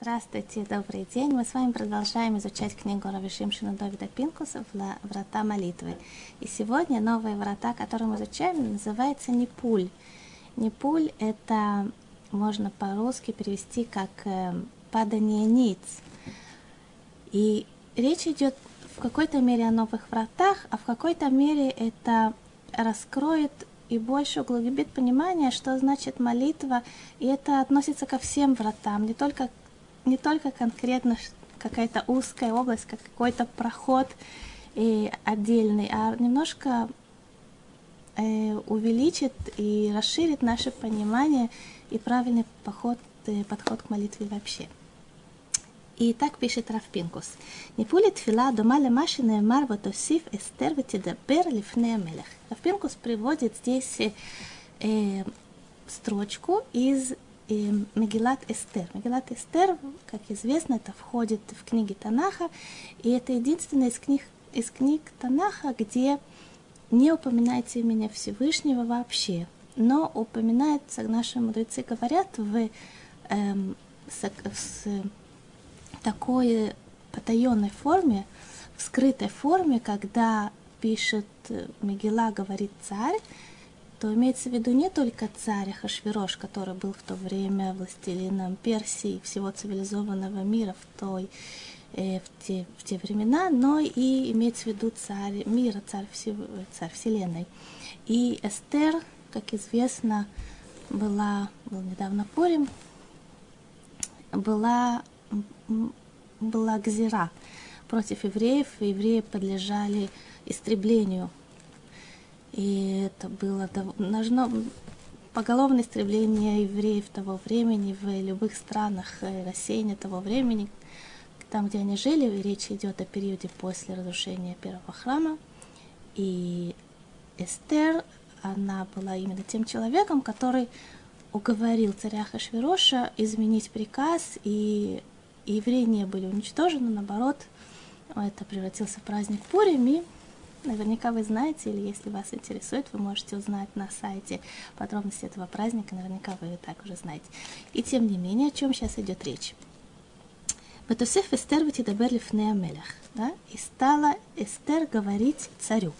Здравствуйте, добрый день. Мы с вами продолжаем изучать книгу Равишимшина Давида Пинкуса «Врата молитвы». И сегодня новые врата, которые мы изучаем, называется Непуль. Непуль – это можно по-русски перевести как э, «падание ниц». И речь идет в какой-то мере о новых вратах, а в какой-то мере это раскроет и больше углубит понимание, что значит молитва, и это относится ко всем вратам, не только не только конкретно какая-то узкая область, как какой-то проход и отдельный, а немножко э, увеличит и расширит наше понимание и правильный поход, э, подход к молитве вообще. И так пишет Рафпинкус. Нипули тфила дома лемаши неемар ватосиф эстер ветидабер лифне мелех. Рафпинкус приводит здесь э, строчку из Мегилат Эстер. Мегилат Эстер, как известно, это входит в книги Танаха, и это единственная из книг, из книг Танаха, где не упоминается имя Всевышнего вообще, но упоминается, наши мудрецы говорят, в, эм, с, с такой потаенной форме, в скрытой форме, когда пишет Мегила, говорит царь, то имеется в виду не только царь Хашвирош, который был в то время властелином Персии, всего цивилизованного мира в, той, э, в, те, в те времена, но и имеется в виду царь мира, царь, всего, царь Вселенной. И Эстер, как известно, была, был недавно Порим, была, была Гзира против евреев, и евреи подлежали истреблению и это было должно поголовное истребление евреев того времени в любых странах э, рассеяния того времени, там, где они жили, речь идет о периоде после разрушения первого храма. И Эстер, она была именно тем человеком, который уговорил царя Хашвироша изменить приказ, и евреи не были уничтожены, наоборот, это превратился в праздник Пурим, и Наверняка вы знаете, или если вас интересует, вы можете узнать на сайте подробности этого праздника, наверняка вы и так уже знаете. И тем не менее, о чем сейчас идет речь? Батусеф Эстер Ватидабер Лифнея да, и стала Эстер говорить царю.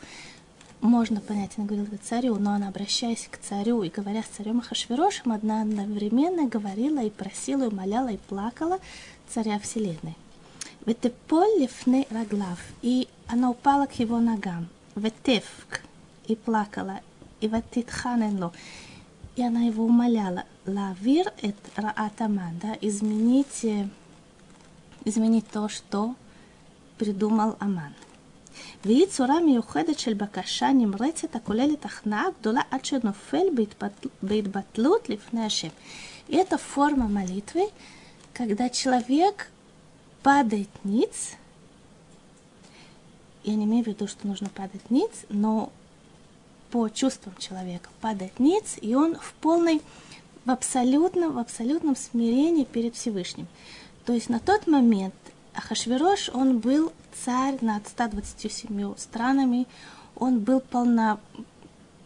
Можно понять, она говорила царю, но она, обращаясь к царю и говоря с царем Ахашвирошем, одна одновременно говорила и просила, и умоляла, и плакала царя Вселенной. Ветеполь лифны раглав, и она упала к его ногам. Ветевк, и плакала, и ватитханенло, и она его умоляла. Лавир эт раатаман, да, изменить, изменить то, что придумал Аман. והיא צורה מיוחדת של בקשה נמרצת הכוללת הכנעה גדולה עד שנופל בהתבטלות לפני השם. И это форма молитвы, когда человек падает ниц, я не имею в виду, что нужно падать ниц, но по чувствам человека падает ниц, и он в полной, в абсолютном, в абсолютном смирении перед Всевышним. То есть на тот момент Ахашвирош, он был царь над 127 странами, он был полно,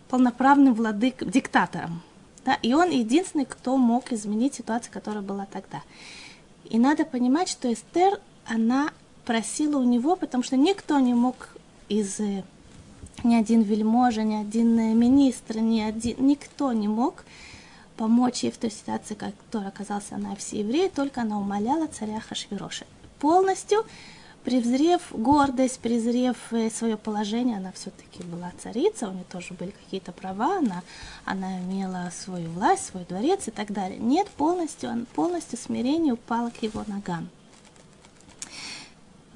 полноправным владык, диктатором. Да? И он единственный, кто мог изменить ситуацию, которая была тогда. И надо понимать, что Эстер, она просила у него, потому что никто не мог из э, ни один вельможа, ни один э, министр, ни один, никто не мог помочь ей в той ситуации, в которой оказался она все евреи, только она умоляла царя Хашвироша. Полностью презрев гордость, презрев э, свое положение, она все-таки была царица, у нее тоже были какие-то права, она, она имела свою власть, свой дворец и так далее. Нет, полностью, он полностью смирение упало к его ногам.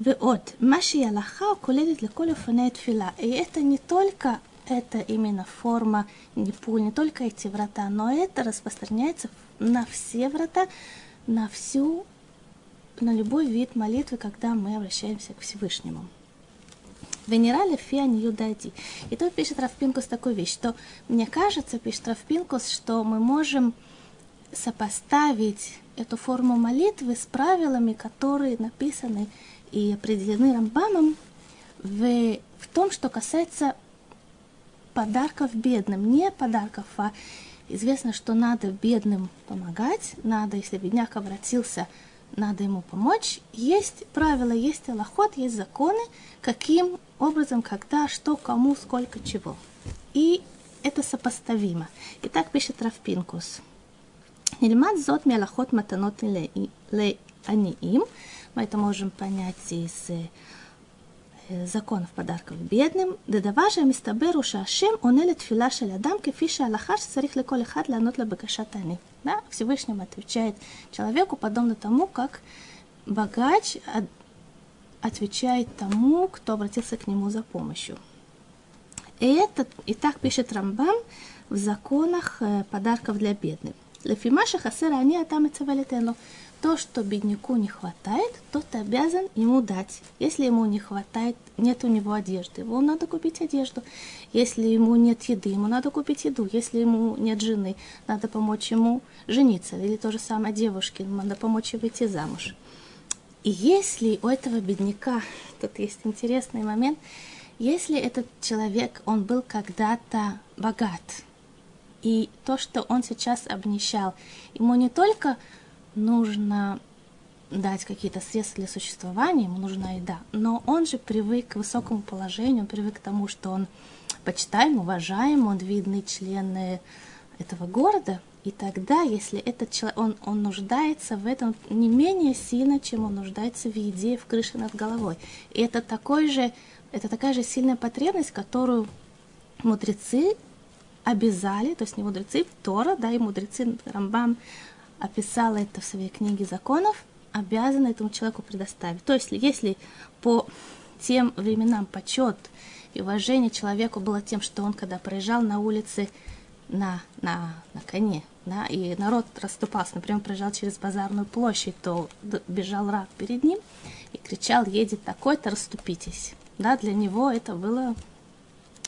Веот. Маши Аллаха куледит леколю фанеет фила. И это не только это именно форма не пуль, не только эти врата, но это распространяется на все врата, на всю, на любой вид молитвы, когда мы обращаемся к Всевышнему. Венерали фиан юдади. И тут пишет Рафпинкус такую вещь, что мне кажется, пишет Рафпинкус, что мы можем сопоставить эту форму молитвы с правилами, которые написаны и определены Рамбамом в, в том, что касается подарков бедным. Не подарков, а известно, что надо бедным помогать, надо, если бедняк обратился надо ему помочь. Есть правила, есть аллахот, есть законы, каким образом, когда, что, кому, сколько, чего. И это сопоставимо. И так пишет Рафпинкус. Нельмат зот мелахот матанот ле аниим. Мы это можем понять из законов подарков бедным. דדבר מסתבר הוא שהשם עונה לתפילה של אדם כפי שההלכה שצריך לכל אחד לענות לבקשת העני. Да? Всевышним отвечает человеку подобно тому, как богач отвечает тому, кто обратился к нему за помощью. И, это, и так пишет Рамбам в законах подарков для бедных. Лефимаша хасера они атам и то, что бедняку не хватает, то ты обязан ему дать. Если ему не хватает, нет у него одежды, ему надо купить одежду. Если ему нет еды, ему надо купить еду. Если ему нет жены, надо помочь ему жениться. Или то же самое девушке, надо помочь ей выйти замуж. И если у этого бедняка, тут есть интересный момент, если этот человек, он был когда-то богат, и то, что он сейчас обнищал, ему не только нужно дать какие-то средства для существования, ему нужна еда. Но он же привык к высокому положению, он привык к тому, что он почитаем, уважаем, он видный член этого города. И тогда, если этот человек, он, он нуждается в этом не менее сильно, чем он нуждается в еде, в крыше над головой. И это, такой же, это такая же сильная потребность, которую мудрецы обязали, то есть не мудрецы, Тора, да, и мудрецы Рамбам описала это в своей книге законов, обязана этому человеку предоставить. То есть, если по тем временам почет и уважение человеку было тем, что он, когда проезжал на улице на, на, на коне, да, и народ расступался, например, проезжал через базарную площадь, то бежал раб перед ним и кричал, едет такой-то, расступитесь. Да, для него это было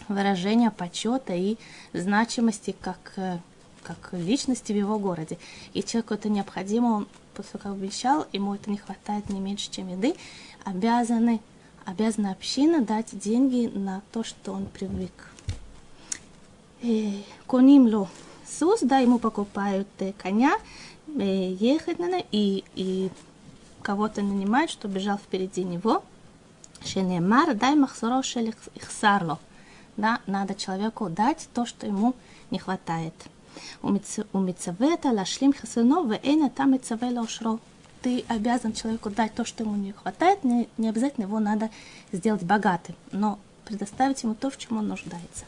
выражение почета и значимости как э, как личности в его городе. И человеку это необходимо, он как обещал, ему это не хватает не меньше, чем еды, обязаны, обязана община дать деньги на то, что он привык. Э, Коним сус, да, ему покупают э, коня, э, ехать на и, и кого-то нанимают, что бежал впереди него. Шенемар, дай махсуро ихсарло. Да, надо человеку дать то, что ему не хватает. ומצווה אתה להשלים חסרונו, ואין אתה מצווה לאושרו. Ты обязан человеку дать то, что ему не хватает, не, не обязательно его надо сделать богатым, но предоставить ему то, в чем он нуждается.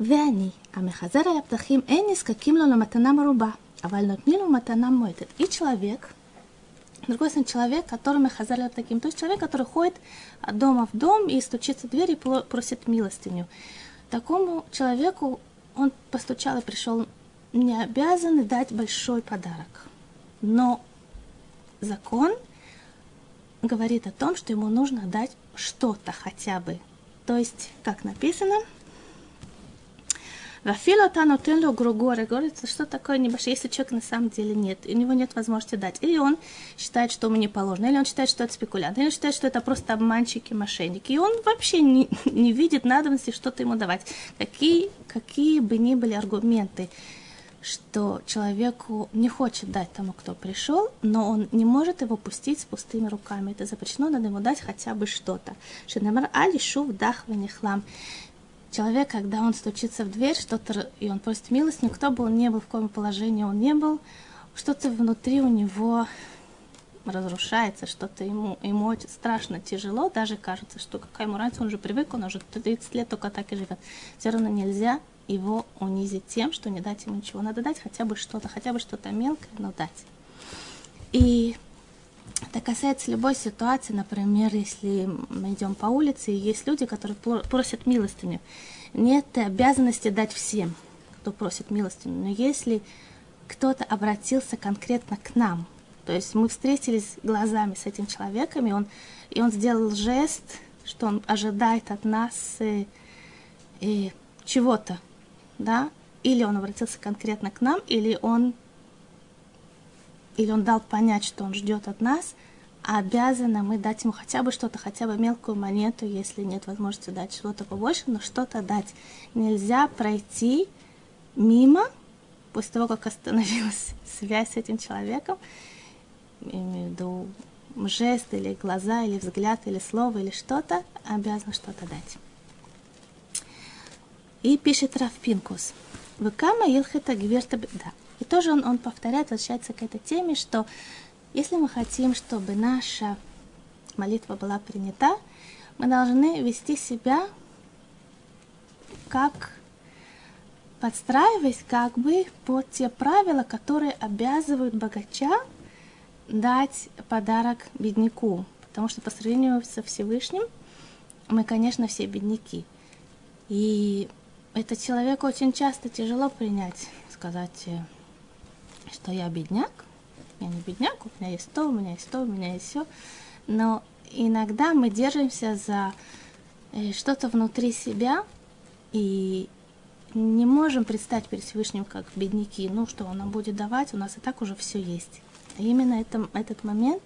ואני, המחזר על הפתחים, אין נזקקים לו למתנה מרובה, אבל נותנים לו מתנה מועטת. И человек, другой сын человек, который мехазар таким, то есть человек, который ходит от дома в дом и стучится в дверь и просит милостыню. Такому человеку он постучал и пришел, не обязаны дать большой подарок. Но закон говорит о том, что ему нужно дать что-то хотя бы. То есть, как написано, Рафила танутен ло гругоре. Говорится, что такое небольшое, если человек на самом деле нет, у него нет возможности дать. Или он считает, что ему не положено, или он считает, что это спекулянт, или он считает, что это просто обманщики, мошенники. И он вообще не, не видит надобности что-то ему давать. Какие, какие бы ни были аргументы, что человеку не хочет дать тому, кто пришел, но он не может его пустить с пустыми руками. Это запрещено, надо ему дать хотя бы что-то. Шенемар али шув дах хлам человек, когда он стучится в дверь, что-то, и он просит милость, никто бы он не был, в каком положении он не был, что-то внутри у него разрушается, что-то ему, ему страшно, тяжело, даже кажется, что какая ему разница, он уже привык, он уже 30 лет только так и живет. Все равно нельзя его унизить тем, что не дать ему ничего. Надо дать хотя бы что-то, хотя бы что-то мелкое, но дать. И это касается любой ситуации, например, если мы идем по улице, и есть люди, которые просят милостыню. Нет обязанности дать всем, кто просит милостыню. Но если кто-то обратился конкретно к нам, то есть мы встретились глазами с этим человеком, и он, и он сделал жест, что он ожидает от нас э, э, чего-то, да, или он обратился конкретно к нам, или он или он дал понять, что он ждет от нас, обязаны мы дать ему хотя бы что-то, хотя бы мелкую монету, если нет возможности дать что-то побольше, но что-то дать. Нельзя пройти мимо, после того, как остановилась связь с этим человеком, имею в виду жест или глаза, или взгляд, или слово, или что-то, обязан что-то дать. И пишет Рафпинкус. Выкама илхета гверта да. И тоже он, он повторяет, возвращается к этой теме, что если мы хотим, чтобы наша молитва была принята, мы должны вести себя как подстраиваясь как бы под те правила, которые обязывают богача дать подарок бедняку. Потому что по сравнению со Всевышним мы, конечно, все бедняки. И это человеку очень часто тяжело принять, сказать, э, что я бедняк. Я не бедняк, у меня есть то, у меня есть то, у меня есть все. Но иногда мы держимся за э, что-то внутри себя и не можем предстать перед Всевышним как бедняки. Ну, что он нам будет давать, у нас и так уже все есть. И именно этом, этот момент,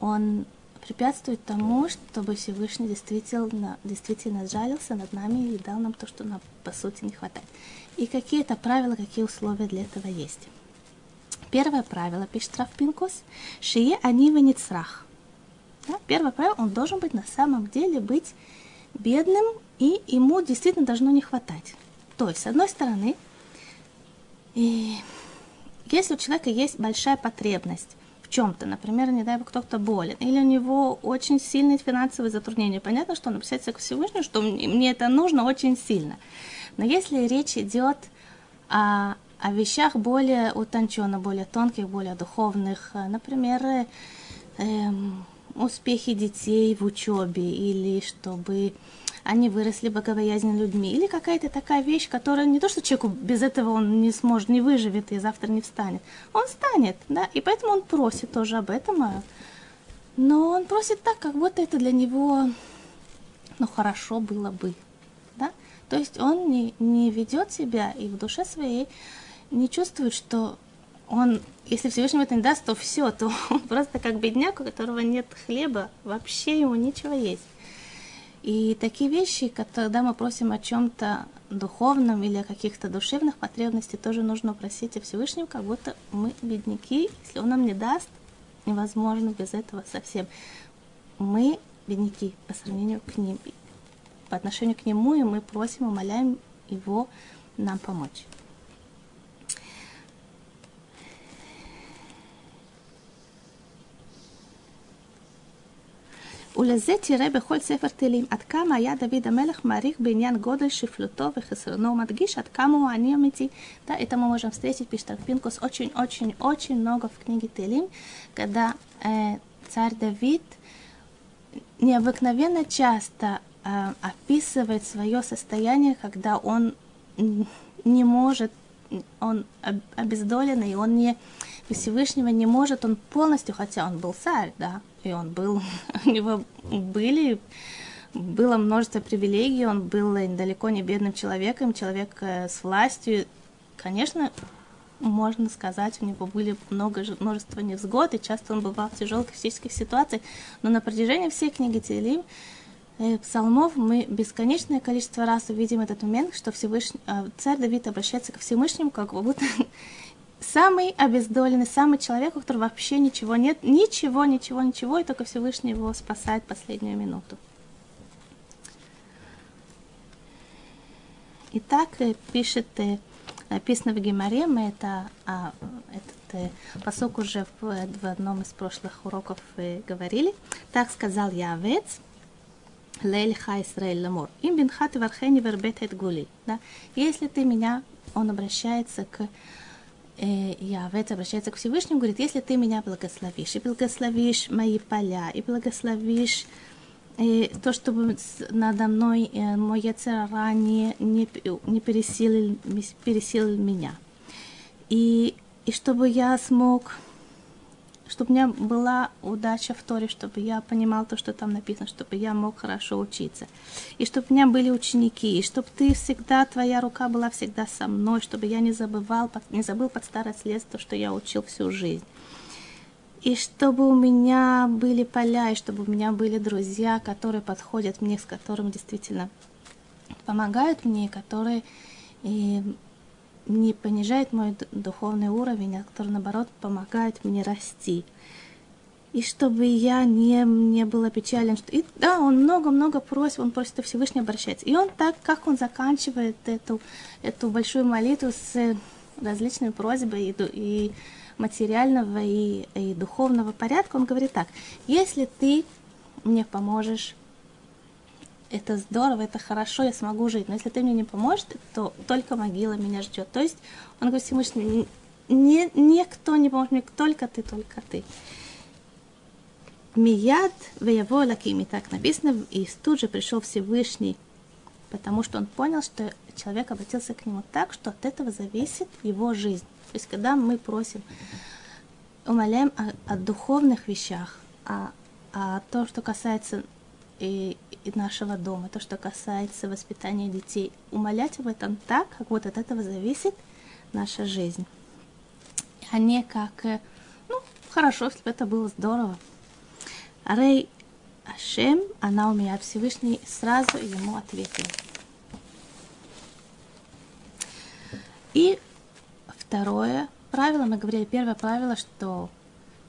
он препятствует тому, чтобы Всевышний действительно, действительно сжалился над нами и дал нам то, что нам по сути не хватает. И какие это правила, какие условия для этого есть. Первое правило, пишет Рафпинкус, шие они веницрах. Да? Первое правило, он должен быть на самом деле быть бедным, и ему действительно должно не хватать. То есть, с одной стороны, и если у человека есть большая потребность в чем-то, например, не дай бог кто-то болен, или у него очень сильные финансовые затруднения, понятно, что он обращается к Всевышнему, что мне это нужно очень сильно. Но если речь идет о, о вещах более утонченных, более тонких, более духовных, например, э, эм, успехи детей в учебе, или чтобы они выросли богобоязненными людьми. Или какая-то такая вещь, которая не то, что человеку без этого он не сможет, не выживет и завтра не встанет. Он встанет, да, и поэтому он просит тоже об этом. А, но он просит так, как будто это для него, ну, хорошо было бы, да. То есть он не, не ведет себя и в душе своей не чувствует, что он, если Всевышний это не даст, то все, то он просто как бедняк, у которого нет хлеба, вообще ему ничего есть. И такие вещи, когда мы просим о чем-то духовном или о каких-то душевных потребностях, тоже нужно просить о Всевышнем, как будто мы бедняки. Если он нам не даст, невозможно без этого совсем. Мы бедняки по сравнению к ним, по отношению к нему, и мы просим, умоляем его нам помочь. ולזה תראה בכל ספר תהילים עד כמה היה דוד המלך מעריך בעניין גודל שפלותו וחסרונו, הוא מדגיש עד כמה הוא עני אמיתי. Да, это мы можем встретить, пишет Арпинкус, очень-очень-очень много в книге Телим, когда э, царь Давид необыкновенно часто э, описывает свое состояние, когда он не может, он обездоленный, он не Всевышнего не может, он полностью, хотя он был царь, да, и он был, у него были, было множество привилегий, он был далеко не бедным человеком, человек э, с властью. Конечно, можно сказать, у него были много, множество невзгод, и часто он бывал в тяжелых физических ситуациях, но на протяжении всей книги Телим, э, псалмов мы бесконечное количество раз увидим этот момент, что Всевышний, э, царь Давид обращается к Всевышнему, как будто самый обездоленный, самый человек, у которого вообще ничего нет, ничего, ничего, ничего, и только Всевышний его спасает последнюю минуту. Итак, э, пишет, э, написано в Гемаре, мы это, а, этот э, пасук уже в, в одном из прошлых уроков говорили. Так сказал Явец, לאלוקי ישראל לאמור. אם ברך תברכני והרבית את גבולי. Да? Если ты меня, он обращается к э, Явец обращается к Всевышнему, говорит, если ты меня благословишь, и благословишь мои поля, и благословишь э, то, чтобы надо мной э, мой яцера не, не, не пересилил, пересилил меня. И, и чтобы я смог чтобы у меня была удача в Торе, чтобы я понимал то, что там написано, чтобы я мог хорошо учиться. И чтобы у меня были ученики, и чтобы ты всегда, твоя рука была всегда со мной, чтобы я не забывал, не забыл под старость лет то, что я учил всю жизнь. И чтобы у меня были поля, и чтобы у меня были друзья, которые подходят мне, с которыми действительно помогают мне, которые и не понижает мой духовный уровень, а который, наоборот, помогает мне расти. И чтобы я не, не была печален. Что... И да, он много-много просит, он просит, Всевышний обращается. И он так, как он заканчивает эту, эту большую молитву с различными просьбами и, и материального и, и духовного порядка, он говорит так, если ты мне поможешь это здорово, это хорошо, я смогу жить. Но если ты мне не поможешь, то только могила меня ждет. То есть он говорит Всевышний, не, никто не поможет мне, только ты, только ты. Мияд веяво лакими, так написано, и тут же пришел Всевышний, потому что он понял, что человек обратился к нему так, что от этого зависит его жизнь. То есть, когда мы просим, умоляем о, о духовных вещах, а, а то, что касается и, и нашего дома, то, что касается воспитания детей, умолять об этом так, как вот от этого зависит наша жизнь. А не как, э, ну, хорошо, если бы это было здорово. Рей Ашем, она у меня Всевышний, сразу ему ответил. И второе правило, мы говорили, первое правило, что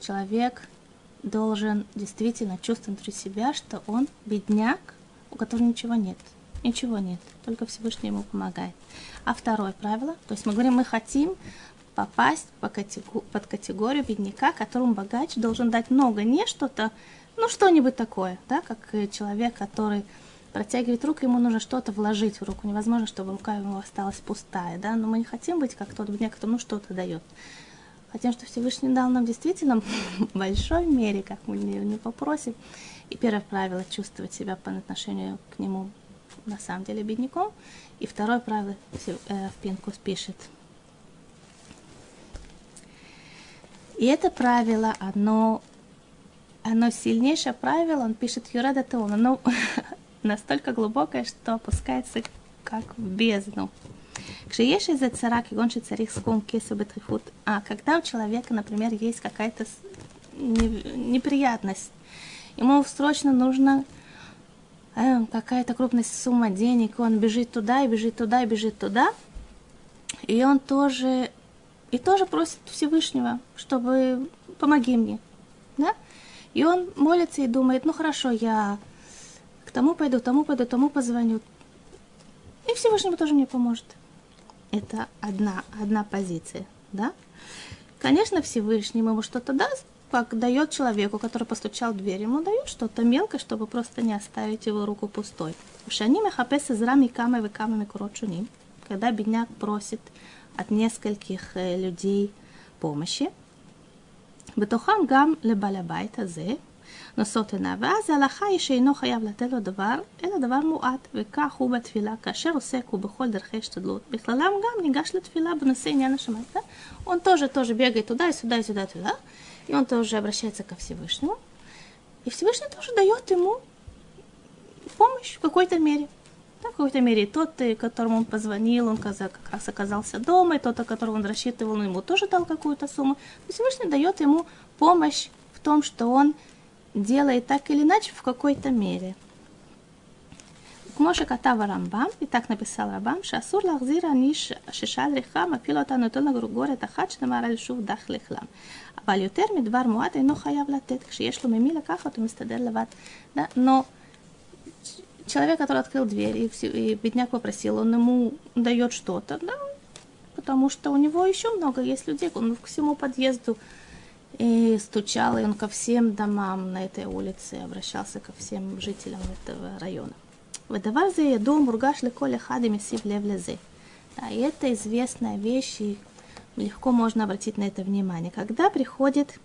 человек должен действительно чувствовать внутри себя, что он бедняк, у которого ничего нет. Ничего нет, только Всевышний ему помогает. А второе правило, то есть мы говорим, мы хотим попасть под категорию бедняка, которому богач должен дать много, не что-то, ну что-нибудь такое, да, как человек, который протягивает руку, ему нужно что-то вложить в руку. Невозможно, чтобы рука ему осталась пустая, да, но мы не хотим быть как тот бедняк, кто ну что-то дает. Хотим, что Всевышний дал нам действительно в большой мере, как мы не, не попросим. И первое правило – чувствовать себя по отношению к нему на самом деле бедняком. И второе правило э, в Пинкус пишет. И это правило, оно, оно сильнейшее правило, он пишет Юрада Теон, оно настолько глубокое, что опускается как в бездну. Кшиеши за цара, кигонши царих скум кесу бетрифут. А когда у человека, например, есть какая-то неприятность, ему срочно нужно э, какая-то крупная сумма денег, он бежит туда, и бежит туда, и бежит туда, и он тоже, и тоже просит Всевышнего, чтобы помоги мне, да? И он молится и думает, ну хорошо, я к тому пойду, тому пойду, тому позвоню. И Всевышнему тоже мне поможет это одна, одна позиция, да? Конечно, Всевышний ему что-то даст, как дает человеку, который постучал в дверь, ему дают что-то мелкое, чтобы просто не оставить его руку пустой. Ушани мехапес из рами камы вы камами курочуним. Когда бедняк просит от нескольких э, людей помощи, бетухам гам лебалябайта зе, נושאות עיניו, ואז ההלכה היא שאינו חייב לתת לו דבר, אלא דבר מועט, וכך הוא בתפילה, כאשר עוסק הוא בכל דרכי השתדלות, בכללם גם ניגש לתפילה בנושא עניין השמיים. Да? Он тоже, тоже бегает туда и сюда, и сюда, и туда, и он тоже обращается ко Всевышнему, и Всевышний тоже дает ему помощь в какой-то мере. Да, в какой-то мере тот, которому он позвонил, он как раз оказался дома, и тот, о котором он рассчитывал, он ему тоже дал какую-то сумму. Всевышний дает ему помощь в том, что он делает так или иначе в какой-то мере. כמו שכתב הרמב"ם, и так написал רמב"ם, שאסור להחזיר עניש ששאל ריחה, מפיל אותנו יותר לגורגורת אחת שנאמר על שוב דח לכלם. אבל יותר מדבר מועט אינו חייב לתת, כשיש לו ממי לקחת הוא מסתדר לבד. Да? Но человек, который открыл дверь, и, и бедняк попросил, он ему дает что-то, да, потому что у него еще много есть людей, он к всему подъезду и стучал и он ко всем домам на этой улице, обращался ко всем жителям этого района. Выдавал за еду мургаш леколе хады месив левлезе. Да, и это известная вещь, и легко можно обратить на это внимание. Когда приходит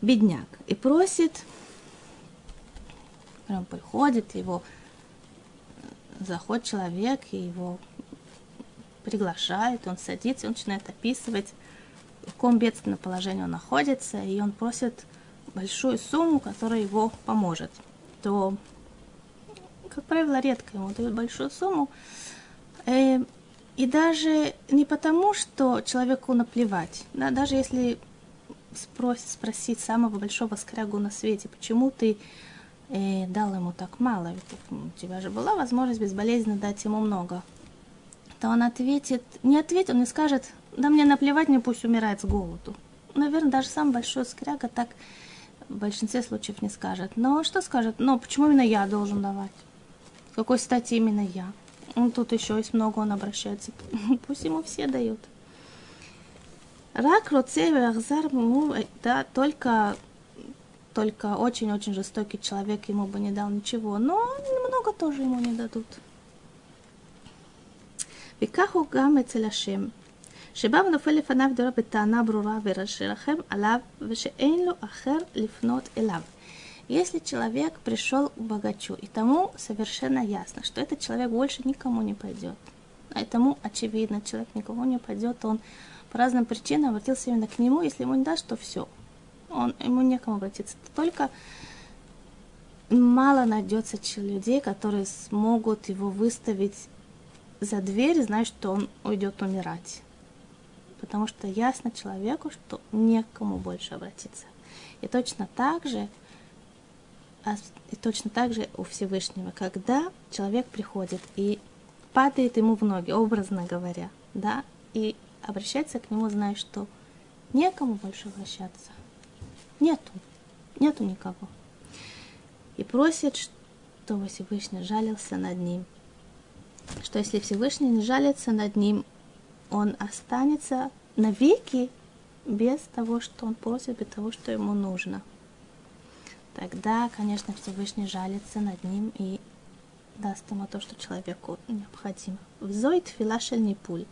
бедняк и просит, прям приходит его, заходит человек и его приглашает, он садится, он начинает описывать в каком бедственном положении он находится, и он просит большую сумму, которая его поможет, то, как правило, редко ему дают большую сумму. Э, и даже не потому, что человеку наплевать, да, даже если спросить, спросить самого большого скрягу на свете, почему ты э, дал ему так мало, ведь у тебя же была возможность безболезненно дать ему много, то он ответит, не ответит, он не скажет, да мне наплевать, мне пусть умирает с голоду. Наверное, даже сам большой скряга так в большинстве случаев не скажет. Но что скажет? Но почему именно я должен давать? С какой стати именно я? Ну, тут еще есть много, он обращается. Пусть ему все дают. Рак, Роцеве, Ахзар, ну, э, да, только только очень-очень жестокий человек ему бы не дал ничего, но много тоже ему не дадут. Викаху гам эцеляшем. שבא ונופל לפניו דורה בטענה ברורה ורחם עליו, ושאין לו אחר לפנות אליו. Если человек пришел к богачу, и тому совершенно ясно, что этот человек больше никому не пойдет, а этому очевидно, человек никому не пойдет, он по разным причинам обратился именно к нему, если ему не даст, то все. Он, ему некому обратиться. Только мало найдется людей, которые смогут его выставить за дверь, зная, что он уйдет умирать. Потому что ясно человеку, что некому больше обратиться. И точно так же а и точно так же у Всевышнего, когда человек приходит и падает ему в ноги, образно говоря, да, и обращается к нему, зная, что некому больше обращаться. Нету, нету никого. И просит, чтобы Всевышний жалился над ним. Что если Всевышний не жалится над ним, он останется навеки без того, что он просит, без того, что ему нужно – тогда, конечно, Всевышний жалится над ним и даст ему то, что человеку необходимо. Взоит филашель нипуль.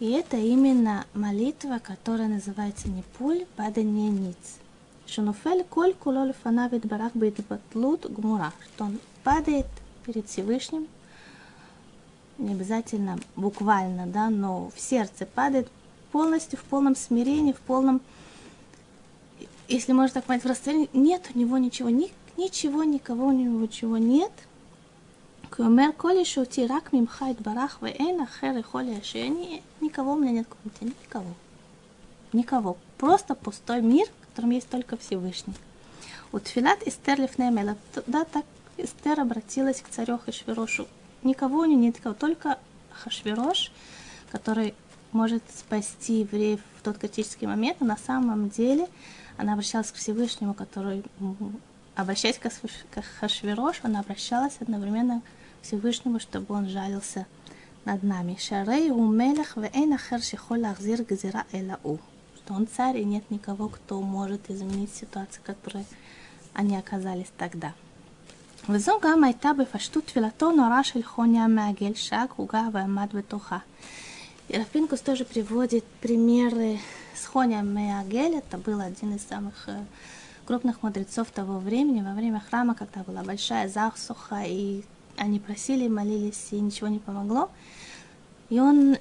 И это именно молитва, которая называется нипуль падание ниц. Шунуфель коль куло лефанавит барах бейтбатлут гмура. Что он падает перед Всевышним, не обязательно буквально, да, но в сердце падает полностью в полном смирении, в полном если можно так понять, в расстоянии нет у него ничего, ни, ничего, никого у него ничего нет. Кумер коли шути рак мимхайт барах вейн ахер холи ашени. Никого у меня нет, кроме тебя, никого. Никого. Просто пустой мир, в котором есть только Всевышний. У Тфилат Эстер Лифнемела, да, так Эстер обратилась к царю Хашвирошу. Никого у нее нет, никого, только Хашвирош, который может спасти евреев в тот критический момент, но на самом деле она обращалась к Всевышнему, который, обращаясь к Хашвирош, она обращалась одновременно к Всевышнему, чтобы он жалился над нами. Шарей у мелех вейн ахер шихоль ахзир газира элау. Что он царь, и нет никого, кто может изменить ситуацию, в которой они оказались тогда. וזו גם הייתה בפשטות תפילתו נורא של חוניה המעגל, שהגרוגה ועמד בתוכה. Рафинкус тоже приводит примеры с Хоня Меагель. Это был один из самых э, крупных мудрецов того времени, во время храма, когда была большая засуха, и они просили, молились, и ничего не помогло. И он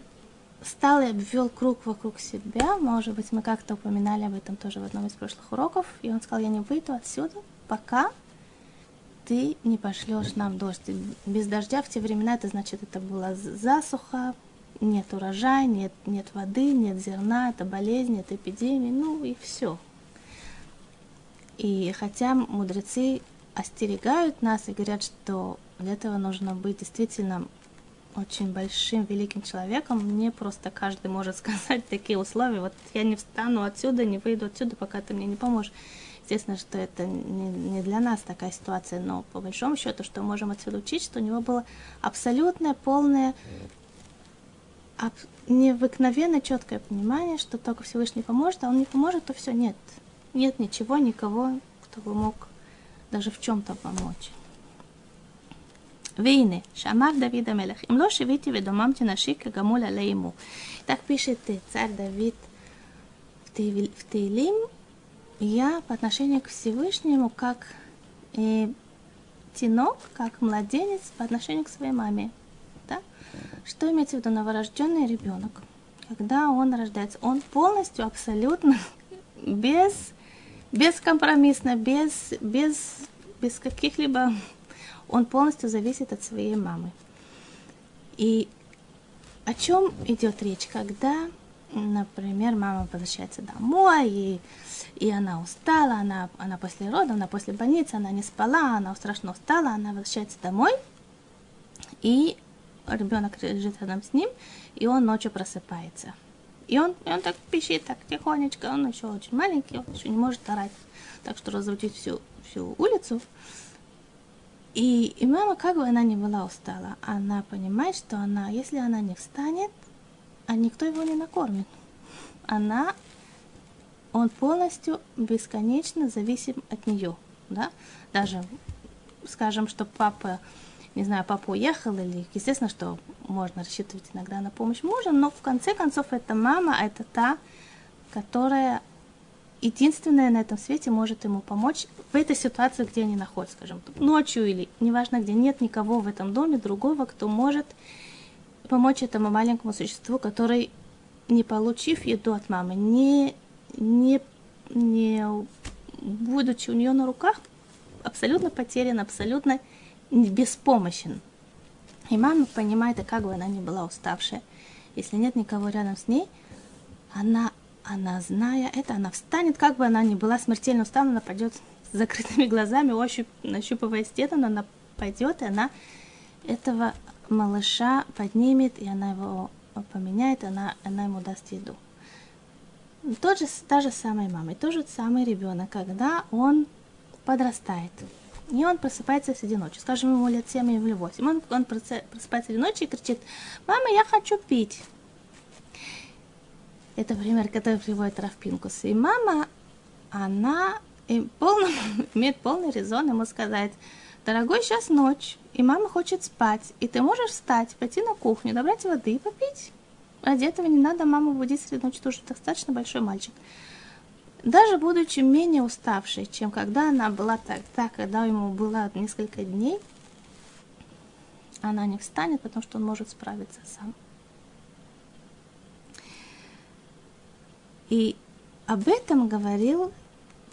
встал и обвел круг вокруг себя. Может быть, мы как-то упоминали об этом тоже в одном из прошлых уроков. И он сказал, я не выйду отсюда, пока ты не пошлешь нам дождь. Без дождя в те времена это значит, это была засуха, нет урожая, нет, нет воды, нет зерна, это болезнь, это эпидемия, ну и все. И хотя мудрецы остерегают нас и говорят, что для этого нужно быть действительно очень большим, великим человеком, мне просто каждый может сказать такие условия, вот я не встану отсюда, не выйду отсюда, пока ты мне не поможешь. Естественно, что это не для нас такая ситуация, но по большому счету, что можем отсюда учить, что у него было абсолютное, полное, аб необыкновенно четкое понимание, что только Всевышний поможет, а он не поможет, то все, нет. Нет ничего, никого, кто бы мог даже в чем-то помочь. Вейны, Шамар Давида Мелех, им лоши вити ведомамти наши а Гамуля лейму. Так пишет царь Давид в Тейлим, я по отношению к Всевышнему как э, тинок, как младенец по отношению к своей маме. Что имеется в виду новорожденный ребенок? Когда он рождается, он полностью, абсолютно, без, бескомпромиссно, без, без, без каких-либо... Он полностью зависит от своей мамы. И о чем идет речь, когда, например, мама возвращается домой, и, и она устала, она, она после родов, она после больницы, она не спала, она страшно устала, она возвращается домой, и ребенок лежит рядом с ним, и он ночью просыпается. И он, и он так пищит, так тихонечко, он еще очень маленький, он еще не может орать, так что разрутить всю, всю улицу. И, и мама, как бы она ни была устала, она понимает, что она, если она не встанет, а никто его не накормит. Она, он полностью бесконечно зависим от нее, да, даже, скажем, что папа, не знаю, папа уехал, или, естественно, что можно рассчитывать иногда на помощь мужа, но в конце концов это мама, а это та, которая единственная на этом свете может ему помочь в этой ситуации, где они находятся, скажем, ночью или неважно где, нет никого в этом доме другого, кто может помочь этому маленькому существу, который, не получив еду от мамы, не, не, не будучи у нее на руках, абсолютно потерян, абсолютно беспомощен. И мама понимает, и как бы она ни была уставшая, если нет никого рядом с ней, она она, зная это, она встанет, как бы она ни была смертельно устала, она пойдет с закрытыми глазами, ощупь, нащупывая стену, но она пойдет, и она этого малыша поднимет, и она его поменяет, она, она ему даст еду. Тот же, та же самая мама, и тот же самый ребенок, когда он подрастает, и он просыпается среди ночи, скажем, ему лет 7 или 8, он, он просыпается среди ночи и кричит, мама, я хочу пить. Это пример, который приводит Рафпинкус. И мама, она полный, имеет полный резон ему сказать, дорогой, сейчас ночь, и мама хочет спать, и ты можешь встать, пойти на кухню, добрать воды и попить. Ради этого не надо маму будить среди ночи, тоже достаточно большой мальчик. Даже будучи менее уставшей, чем когда она была тогда, когда ему было несколько дней, она не встанет, потому что он может справиться сам. И об этом говорил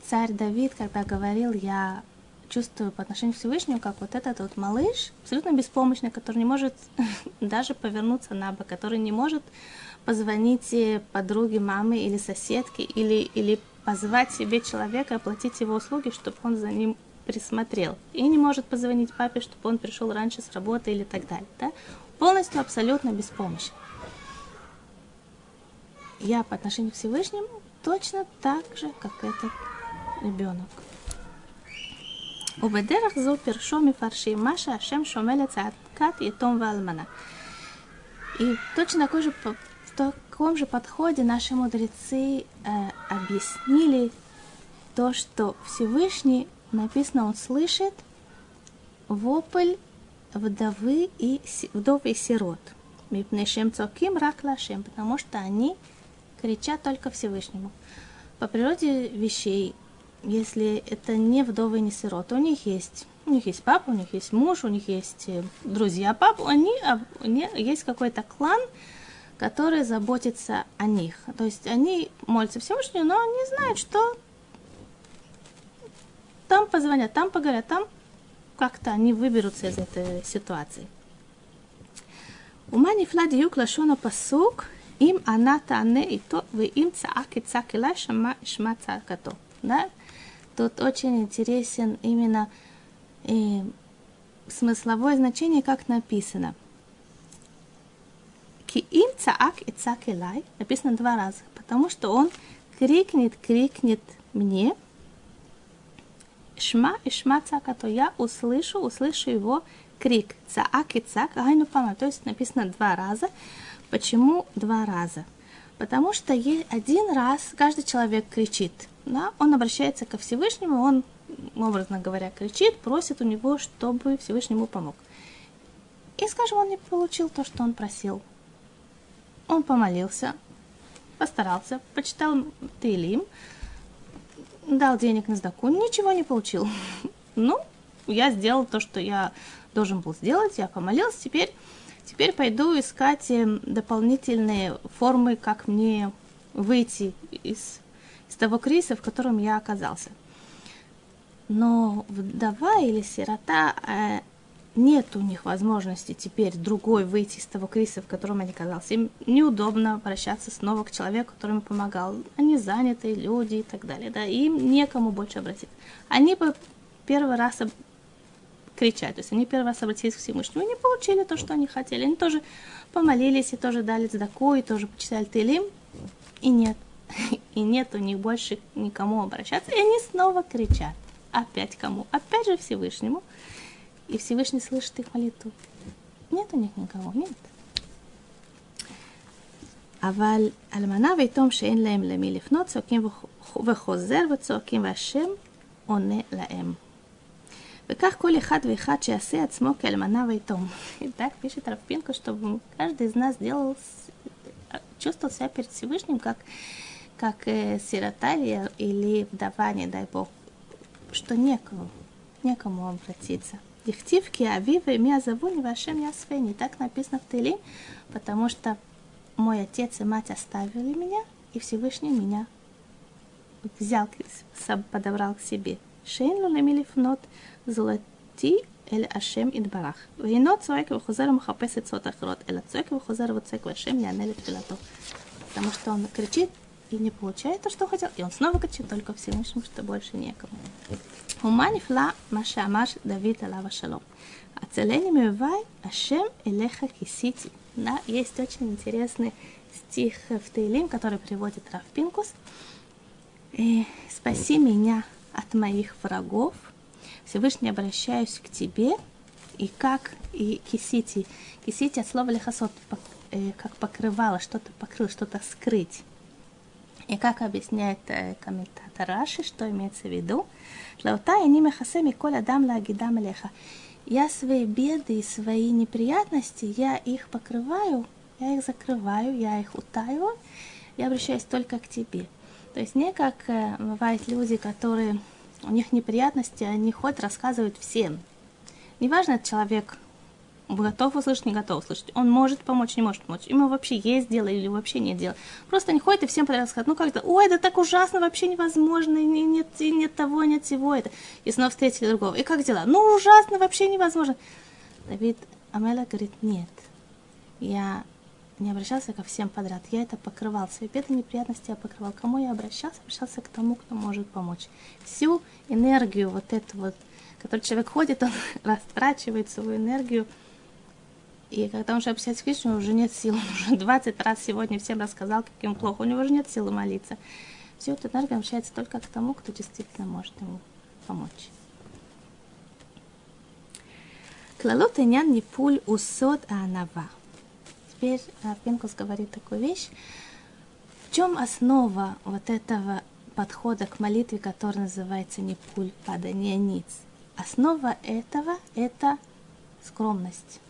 царь Давид, когда говорил, я чувствую по отношению к Всевышнему, как вот этот вот малыш, абсолютно беспомощный, который не может даже повернуться на бок, который не может позвонить подруге, маме или соседке, или, или позвать себе человека, оплатить его услуги, чтобы он за ним присмотрел. И не может позвонить папе, чтобы он пришел раньше с работы или так далее. Да? Полностью абсолютно беспомощен я по отношению к Всевышнему точно так же, как этот ребенок. ובדרך זו פירשו מפרשים מה שהשם שומע לצעקת יתום ואלמנה. И точно такой же, в таком же подходе наши мудрецы э, объяснили то, что Всевышний, написано, он слышит вопль вдовы и, вдовы и сирот. Мипнешем цоким рак лашем, потому что они кричат только Всевышнему. По природе вещей, если это не вдовы, не сироты, у них есть у них есть папа, у них есть муж, у них есть э, друзья папа, они, у них есть какой-то клан, который заботится о них. То есть они молятся Всевышнему, но они знают, что там позвонят, там поговорят, там как-то они выберутся из этой ситуации. Ума нифла диюк лашона пасук им она тане и то, вы им цаак и цакила шама шма цакато. Да? Тут очень интересен именно э, смысловое значение, как написано. Ки им цаак и цакилай написано два раза, потому что он крикнет, крикнет мне, шма и шма цакато, я услышу, услышу его крик. Цаак и цак, гайну пама, то есть написано два раза, Почему два раза? Потому что один раз каждый человек кричит. Да? Он обращается ко Всевышнему, он, образно говоря, кричит, просит у него, чтобы Всевышнему помог. И, скажем, он не получил то, что он просил. Он помолился, постарался, почитал Тейлим, дал денег на сдаку, ничего не получил. Ну, я сделал то, что я должен был сделать, я помолился, теперь Теперь пойду искать эм, дополнительные формы, как мне выйти из, из того кризиса, в котором я оказался. Но вдова или сирота, э, нет у них возможности теперь другой выйти из того кризиса, в котором они оказались. Им неудобно обращаться снова к человеку, который им помогал. Они занятые люди и так далее. Да, им некому больше обратиться. Они бы первый раз кричать. То есть они первый раз обратились к Всевышнему не получили то, что они хотели. Они тоже помолились и тоже дали цдаку, и тоже почитали Тилим. И нет. И нет у них больше никому обращаться. И они снова кричат. Опять кому? Опять же Всевышнему. И Всевышний слышит их молитву. Нет у них никого, нет. אבל אלמנה ויתום שאין להם למי לפנות, צועקים וחוזר וצועקים והשם עונה להם. וכך כל אחד ואחד שיעשה עצמו כאלמנה ויתום. И так пишет Равпинка, чтобы каждый из нас делал, чувствовал себя перед Всевышним, как, как э, сирота или, или вдова, не дай бог, что некому, некому обратиться. Девтивки, а вивы, меня зовут вашим ясвени. Так написано в Тылим, потому что мой отец и мать оставили меня, и Всевышний меня взял, подобрал к себе. Шейнлу лулем или фнот золоти эль ашем идбарах. Вейно цуэк вахузер махапес и цотахрот. Эль цуэк вахузер вацуэк вашем янелит филатов. Потому что он кричит, и не получает то, что хотел, и он снова кричит только Всевышнему, что больше некому. Ума нифла маша маш Давид алава шалом. Ацелени мивай ашем элеха кисити. Да, есть очень интересный стих в Таилим, который приводит Равпинкус. И «Э, спаси меня от моих врагов. Всевышний обращаюсь к тебе. И как и кисити. Кисити от слова лехасот, э, как покрывало, что-то покрыл, что-то скрыть. И как объясняет э, комментатор Раши, что имеется в виду? Шлаута и ниме хасеми коля дам лагидам я свои беды и свои неприятности, я их покрываю, я их закрываю, я их утаиваю, я обращаюсь только к тебе. То есть не как э, бывают люди, которые у них неприятности, они ходят, рассказывают всем. Неважно, человек готов услышать, не готов услышать. Он может помочь, не может помочь. Ему вообще есть дело или вообще нет дела. Просто не ходит и всем подряд рассказывает, ну как-то, ой, это так ужасно, вообще невозможно, нет, нет того, нет всего это. И снова встретили другого. И как дела? Ну ужасно, вообще невозможно. Давид Амела говорит, нет, я не обращался ко всем подряд. Я это покрывал. Свои беды, неприятности я покрывал. Кому я обращался? Обращался к тому, кто может помочь. Всю энергию вот эту вот, который человек ходит, он растрачивает свою энергию и когда он уже к Кришне, уже нет сил. Он уже 20 раз сегодня всем рассказал, каким плохо. У него уже нет силы молиться. Все эта энергия обращается только к тому, кто действительно может ему помочь. Клалот инян нипуль усод анава. Теперь Пинкус говорит такую вещь. В чем основа вот этого подхода к молитве, который называется нипуль, падание ниц? Основа этого – это скромность.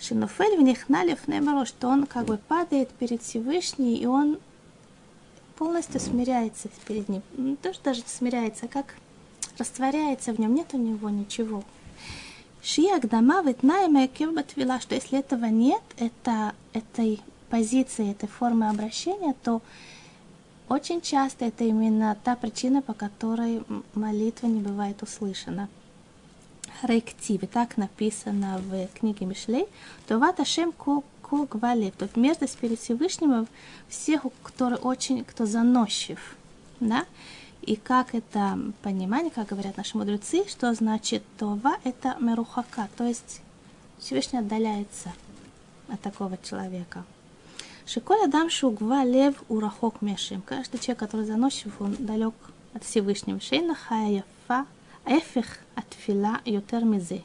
Шинофель в них налив что он как бы падает перед Всевышним, и он полностью смиряется перед ним. Не то, что даже смиряется, а как растворяется в нем, нет у него ничего. Шия Агдама Витнаема Батвила, что если этого нет, это, этой позиции, этой формы обращения, то очень часто это именно та причина, по которой молитва не бывает услышана рективе, так написано в книге Мишлей, то ват Ашем ко гвалев, то есть мерзость перед Всевышним всех, кто очень, кто заносчив, да, и как это понимание, как говорят наши мудрецы, что значит това, это мерухака, то есть Всевышний отдаляется от такого человека. Шиколя дам шугва лев урахок мешим. Каждый человек, который заносчив, он далек от Всевышнего. Шейна хаяфа Эфих от фила ютер мизе.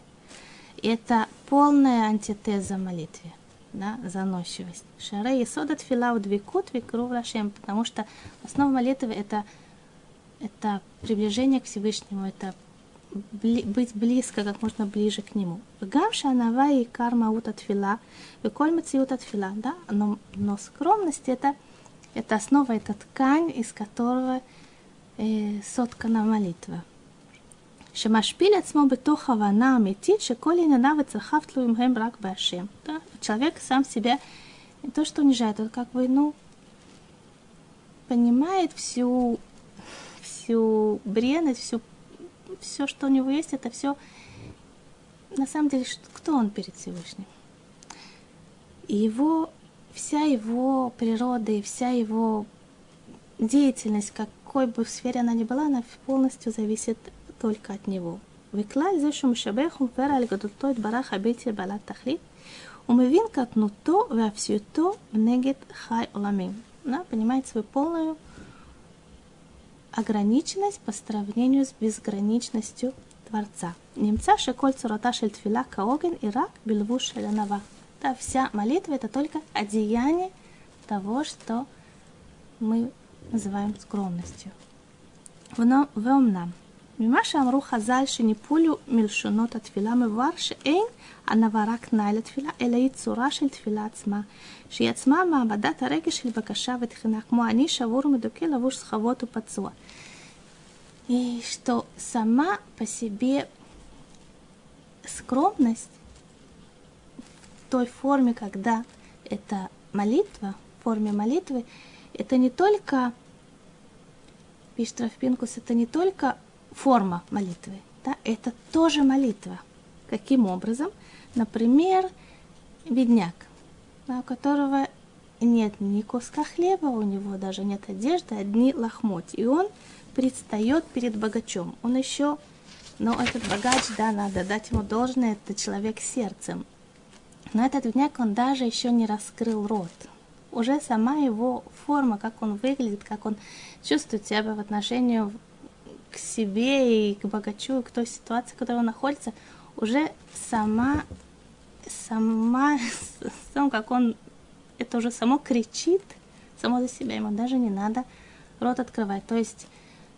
Это полная антитеза молитве, да, заносчивость. Шаре и сод от фила удвикут викру рашем, потому что основа молитвы это, это приближение к Всевышнему, это бли, быть близко, как можно ближе к нему. Гамша анава и карма ут от фила, и коль мациют от фила, да, но, но скромность это, это основа, это ткань, из которого э, соткана молитва. שמשפיל עצמו בתוך הבנה אמיתית שכל ענייניו וצרכיו תלויים הם רק בהשם. Да? Человек сам себя не то что унижает, он как бы, ну, понимает всю, всю бренность, всю, все, что у него есть, это все, на самом деле, кто он перед Всевышним. И его, вся его природа и вся его деятельность, какой бы в сфере она ни была, она полностью зависит только от него. וכלל זה שהוא משבח ומפאר על גדולתו יתברך הבלתי בעלת תכלית, הוא מבין קטנותו ואפסיותו נגד חי עולמים. Да, понимает свою полную ограниченность по сравнению с безграничностью Творца. Немца шеколь цурота шель тфила каоген и рак бельву шелянава. Да, вся молитва это только одеяние того, что мы называем скромностью. ואומנם, ממה שאמרו חז"ל שניפולו מלשונות התפילה מבואר שאין ענווה רק תנאי לתפילה, אלא היא צורה של תפילה עצמה, שהיא עצמה מעבדת הרגש של בקשה ותחינה, כמו אני שבור ומדוכא לבוש סחבות ופצוע. И что сама по себе скромность в той форме, когда это молитва, в форме молитвы, это не только, пишет Рафпинкус, это не только форма молитвы, да, это тоже молитва. Каким образом? Например, бедняк, да, у которого нет ни куска хлеба, у него даже нет одежды, одни лохмоть. И он предстает перед богачом. Он еще, но этот богач, да, надо дать ему должное, это человек сердцем. Но этот бедняк, он даже еще не раскрыл рот уже сама его форма, как он выглядит, как он чувствует себя в отношении к себе и к богачу, и к той ситуации, в которой он находится, уже сама, сама, сам, как он, это уже само кричит, само за себя, ему даже не надо рот открывать. То есть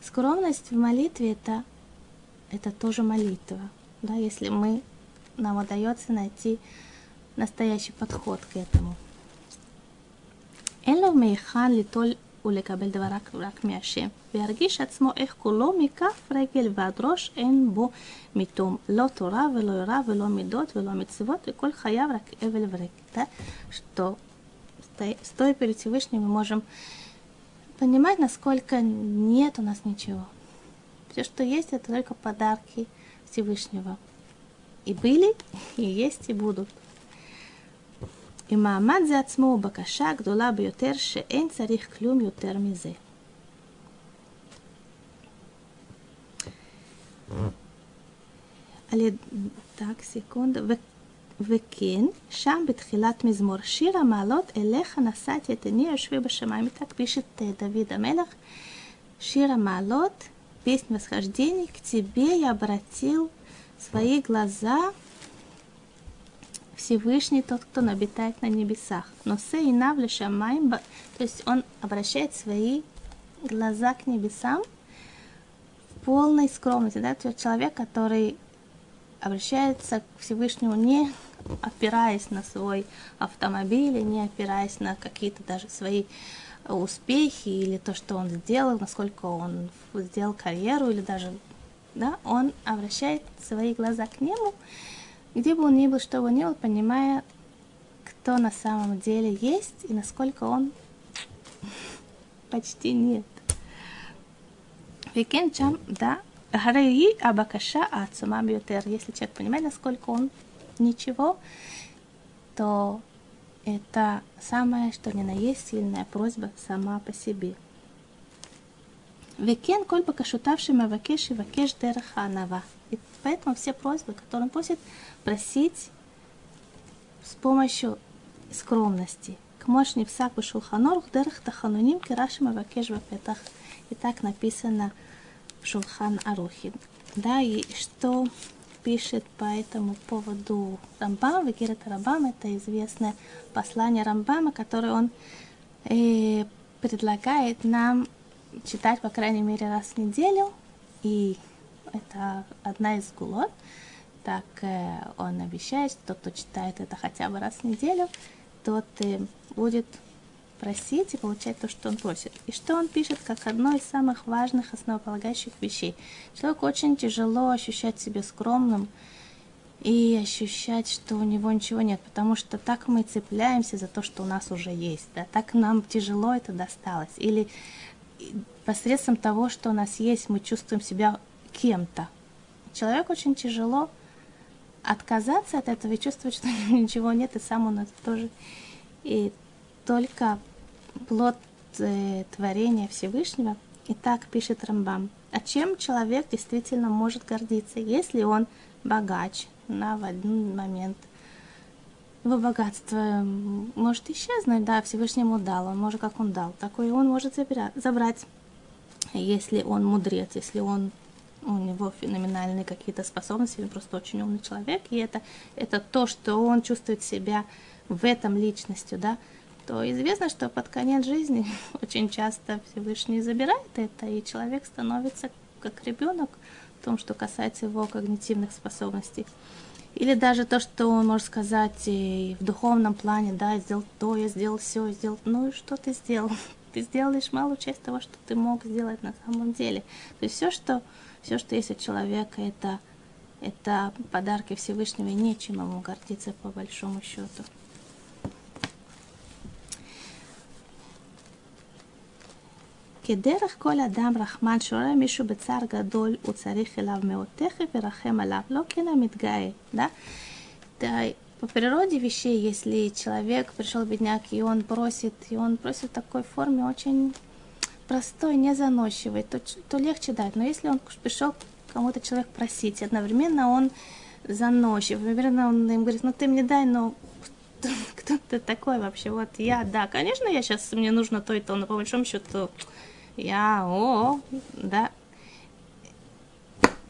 скромность в молитве это, это тоже молитва. Да, если мы, нам удается найти настоящий подход к этому. אין לו מהיכן ליטול ולקבל דבר רק, רק מהשם, וירגיש עצמו איך כולו מכף רגל ועד ראש אין бо митом, לא תורה ולא יראה ולא מידות ולא מצוות, וכל חייו רק אבל ורק. Да? Что стоя перед Всевышним мы можем понимать, насколько нет у нас ничего. Все, что есть, это только подарки Всевышнего. И были, и есть, и будут. עם מעמד זה עצמו הוא בקשה גדולה ביותר שאין צריך כלום так, סקונדה. ו... וכן, שם בתחילת מזמור שיר המעלות, אליך נשאתי את עיני היושבי בשמיים. Так пишет Давид Амелах, шир המעלות, песнь восхождений, к тебе я обратил свои глаза Всевышний тот, кто обитает на небесах. Но сейнав лешамайм, то есть он обращает свои глаза к небесам в полной скромности. Да? То есть человек, который обращается к Всевышнему не опираясь на свой автомобиль, не опираясь на какие-то даже свои успехи или то, что он сделал, насколько он сделал карьеру или даже, да, он обращает свои глаза к нему где бы он ни был, что бы он ни был, понимая, кто на самом деле есть и насколько он почти нет. Викен чам, да, Хареи Абакаша Ацума Бьютер. Если человек понимает, насколько он ничего, то это самое, что ни на есть сильная просьба сама по себе. Векен коль бакашутавший мавакеш и вакеш дераха анава. И поэтому все просьбы, которые он просит, просить с помощью скромности. К мощни псак шулханор дерх тахануним кираши мавакеш вапетах. И так написано в Шулхан Арухи. Да, и что пишет по этому поводу Рамбам, Вегират Рамбам, это известное послание Рамбама, которое он э, предлагает нам читать, по крайней мере, раз в неделю. И это одна из гулот. Так э, он обещает, что тот, кто читает это хотя бы раз в неделю, тот э, будет просить и получать то, что он просит. И что он пишет как одно из самых важных основополагающих вещей. Человеку очень тяжело ощущать себя скромным и ощущать, что у него ничего нет, потому что так мы цепляемся за то, что у нас уже есть, да, так нам тяжело это досталось. Или посредством того, что у нас есть, мы чувствуем себя кем-то. Человеку очень тяжело отказаться от этого и чувствовать, что ничего нет, и сам у нас тоже. И только плод э, творения Всевышнего, И так пишет Рамбам. А чем человек действительно может гордиться, если он богач на в один момент? Его богатство может исчезнуть, да, Всевышнему дал, он может, как он дал, такой он может забрать, если он мудрец, если он у него феноменальные какие-то способности, или просто очень умный человек, и это, это то, что он чувствует себя в этом личностью, да, то известно, что под конец жизни очень часто Всевышний забирает это, и человек становится как ребенок в том, что касается его когнитивных способностей. Или даже то, что он может сказать и в духовном плане, да, я сделал то, я сделал все, я сделал, ну и что ты сделал? Ты сделал лишь малую часть того, что ты мог сделать на самом деле. То есть все, что, все, что есть у человека, это, это подарки Всевышнего, и нечем ему гордиться по большому счету. כדרך כל אדם רחמן שרואה מישהו בצער גדול, הוא צריך אליו מאוד תכף ורחם עליו, לא כן המתגאה, да? По природе вещей, если человек пришел бедняк, и он просит, и он просит в такой форме очень простой, не заносчивый, то, то легче дать. Но если он пришел кому-то человек просить, одновременно он заносчив, одновременно он им говорит, ну ты мне дай, но кто ты такой вообще? Вот я, да, конечно, я сейчас, мне нужно то и то, но по большому счету я, о, да,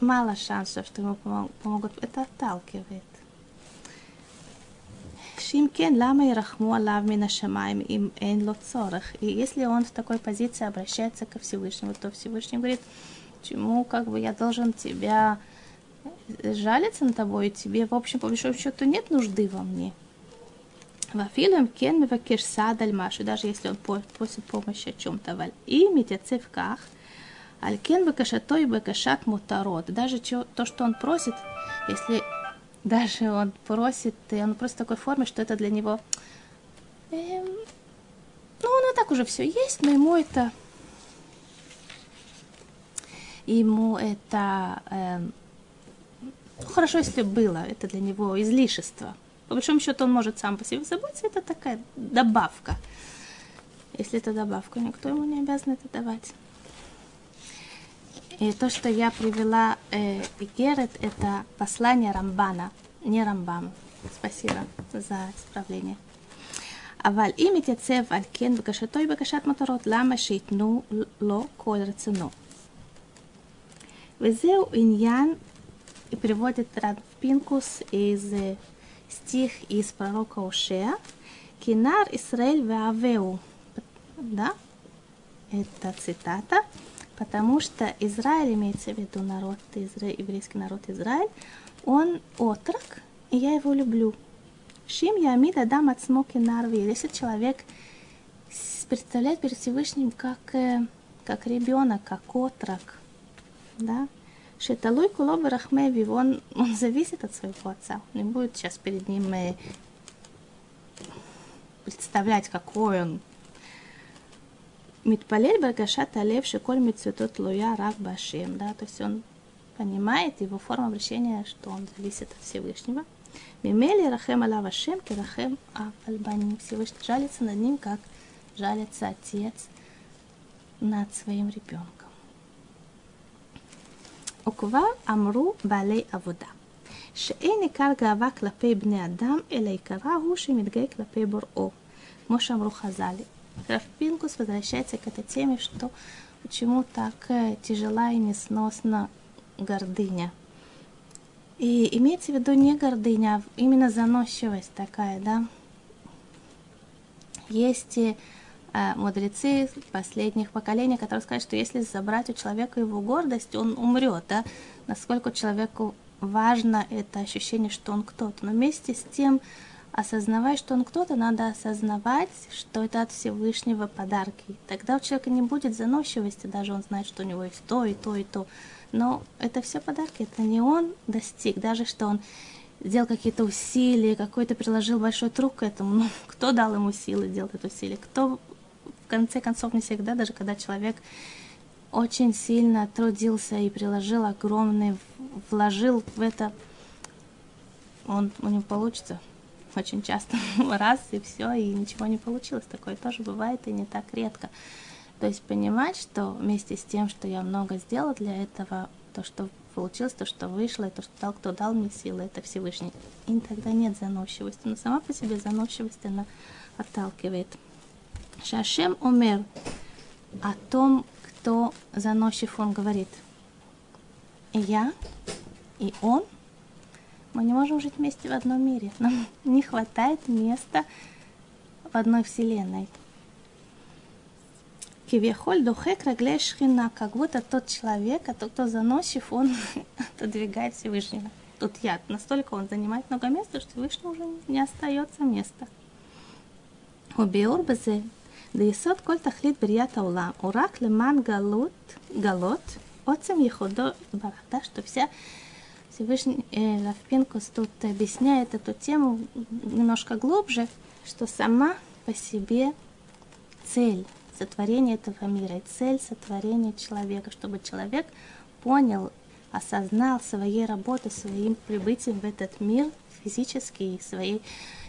мало шансов, что ему помогут. Это отталкивает. Шимкен, лама и рахму алав мина им эн ло. И если он в такой позиции обращается ко Всевышнему, то Всевышний говорит, чему как бы я должен тебя жалиться на тобой, и тебе, в общем, по большому счету, нет нужды во мне. Вафилем кен аль машу, даже если он просит помощи о чем-то. Валь и митяцевках, аль кен бекашато и бекашат мутарот. Даже то, что он просит, если даже он просит, и он просит в такой форме, что это для него, эм, ну, ну так уже все есть, но ему это, ему это, эм, ну, хорошо, если было, это для него излишество. По большому счету он может сам по себе заботиться, это такая добавка. Если это добавка, никто ему не обязан это давать. И то, что я привела э, Герет, это послание Рамбана, не Рамбам. Спасибо за исправление. אבל אם יתייצב על כן בקשתו היא בקשת מטרות, למה שייתנו לו כל רצונו? וזהו עניין, приводит Рад Пинкус из стих из пророка Ушея. Кинар Исраэль Веавеу. Да, это цитата. Потому что Израиль, имеется в виду народ, Израиль, еврейский народ Израиль, он отрок, и я его люблю. Шим Ямид Адам от Смоки. Если человек представляет перед Всевышним как, э, как ребенок, как отрок, да, Шеталуй кулоба рахмевив, он, он зависит от своего отца. Не будет сейчас перед ним представлять, какой он. Митпалель Баргашат Алев Шиколь Мицветот Луя Рак Башем. Да, то есть он понимает его форма обращения, что он зависит от Всевышнего. Мимели Рахем Алав Ашем Кирахем Альбани. Всевышний жалится над ним, как жалится отец над своим ребенком. וכבר אמרו בעלי עבודה, שאין עיקר גאווה כלפי בני אדם, אלא עיקרה הוא שמתגאה כלפי בוראו. כמו שאמרו חז"ל. Рафпинкус возвращается к этой теме, что почему так тяжела и несносна гордыня. И имеется в виду не гордыня, а именно заносчивость такая, да. Есть Э, мудрецы последних поколений, которые сказали, что если забрать у человека его гордость, он умрет, да, насколько человеку важно это ощущение, что он кто-то. Но вместе с тем, осознавая, что он кто-то, надо осознавать, что это от Всевышнего подарки. Тогда у человека не будет заносчивости, даже он знает, что у него есть то и то и то. Но это все подарки, это не он достиг, даже что он сделал какие-то усилия, какой-то приложил большой труд к этому. Ну, кто дал ему силы делать это усилие? Кто конце концов не всегда, даже когда человек очень сильно трудился и приложил огромный, вложил в это, он у него получится очень часто раз и все, и ничего не получилось. Такое тоже бывает и не так редко. То есть понимать, что вместе с тем, что я много сделал для этого, то, что получилось, то, что вышло, и то, что дал, кто дал мне силы, это Всевышний. И тогда нет заносчивости. Но сама по себе заносчивость, она отталкивает. Шашем умер о том, кто заносчив, он говорит. И я, и он. Мы не можем жить вместе в одном мире. Нам не хватает места в одной вселенной. Кивехоль духек раглей шхина, как будто тот человек, а тот, кто заносчив, он отодвигает Всевышнего. Тут я Настолько он занимает много места, что Всевышнему уже не остается места. Убиур ליסוד כל תכלית בריאת העולם הוא רק למען גלות, גלות, עוצם ייחודו ברח, да, что вся Всевышний э, Равпинкус тут объясняет эту тему немножко глубже, что сама по себе цель сотворения этого мира и цель сотворения человека, чтобы человек понял, осознал своей работой, своим прибытием в этот мир физически и своей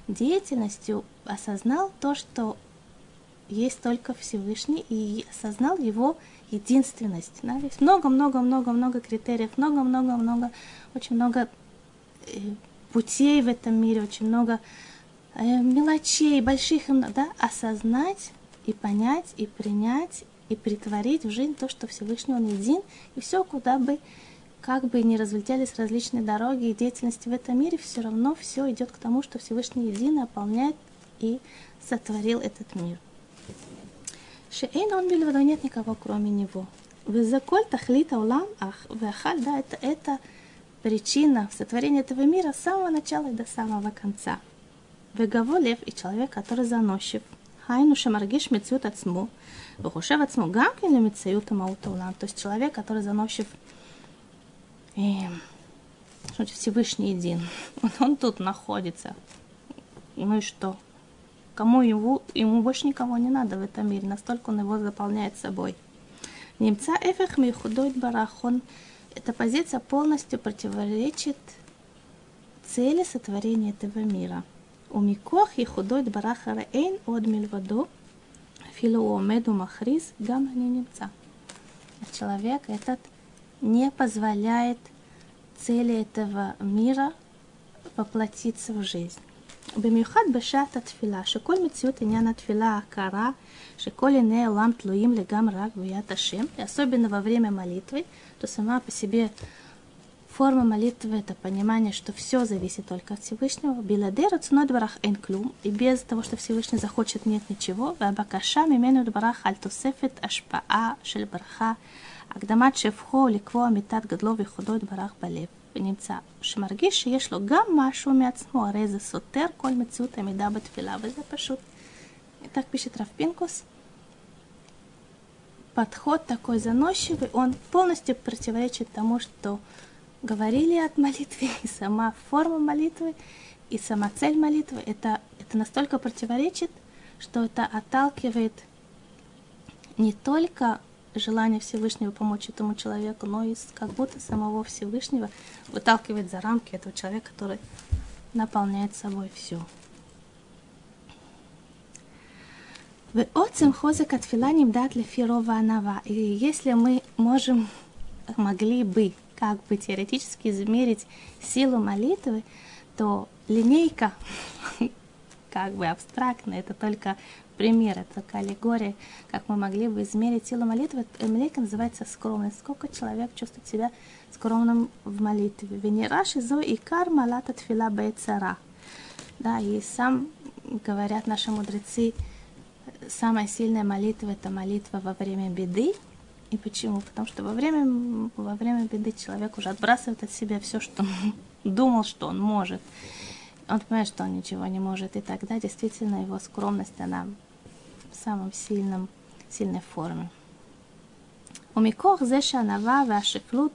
деятельностью, осознал то, что есть только Всевышний, и осознал его единственность. Да? Есть много-много-много-много критериев, много-много-много, очень много э, путей в этом мире, очень много э, мелочей, больших, да, осознать и понять, и принять, и притворить в жизнь то, что Всевышний Он един, и все, куда бы, как бы ни разлетелись различные дороги и деятельности в этом мире, все равно все идет к тому, что Всевышний един наполняет и сотворил этот мир. Шеэйн он бельвадо, нет никого кроме него. Везаколь тахлит аулам ах, веахаль, да, это, это причина сотворения этого мира с самого начала и до самого конца. Вегаво лев и человек, который заносчив. Хайну шамаргиш мецют отсму. Вухушев отсму гамкин ли мецают амаутаулам. То есть человек, который заносчив и, значит, Всевышний един. Он, он тут находится. Ну и что? Кому его, ему больше никого не надо в этом мире, настолько он его заполняет собой. Немца Эфех худой Барахон. Эта позиция полностью противоречит цели сотворения этого мира. У Микох и Худой Барахара Эйн от Мильваду Филуомеду Махрис Гамани Немца. А человек этот не позволяет цели этого мира воплотиться в жизнь. במיוחד בשעת התפילה, שכל מציאות עניין התפילה ההכרה, שכל עיני העולם תלויים לגמרי רק ביד השם, особенно во время молитвы, то сама по себе Форма молитвы – это понимание, что все зависит только от Всевышнего. Биладер дворах энклюм. И без того, что Всевышний захочет, нет ничего. Вабакаша мимену дворах альтусефет ашпаа шель браха. הקדמת שבחו לקבוע מיתת גדלו וחודו יתברך בלב, ונמצא שמרגיש שיש לו גם משהו מעצמו, הרי זה סותר כל מציאות עמידה בתפילה, וזה пошут. И так пишет Равпинкус. Подход такой заносчивый, он полностью противоречит тому, что говорили от молитвы, и сама форма молитвы, и сама цель молитвы, это, это настолько противоречит, что это отталкивает не только желание Всевышнего помочь этому человеку, но и как будто самого Всевышнего выталкивает за рамки этого человека, который наполняет собой все. Отцем хозек от филаним дат лефирова анава. И если мы можем, могли бы как бы теоретически измерить силу молитвы, то линейка как бы абстрактная, это только пример, это только аллегория, как мы могли бы измерить силу молитвы. Линейка называется скромность. Сколько человек чувствует себя скромным в молитве. Венераши зо и кар малата тфила бейцара. Да, и сам говорят наши мудрецы, самая сильная молитва – это молитва во время беды, и почему? Потому что во время, во время беды человек уже отбрасывает от себя все, что думал, что он может он понимает, что он ничего не может, и тогда действительно его скромность, она в самом сильном, сильной форме. У Микох Зеша Нава Вашифлут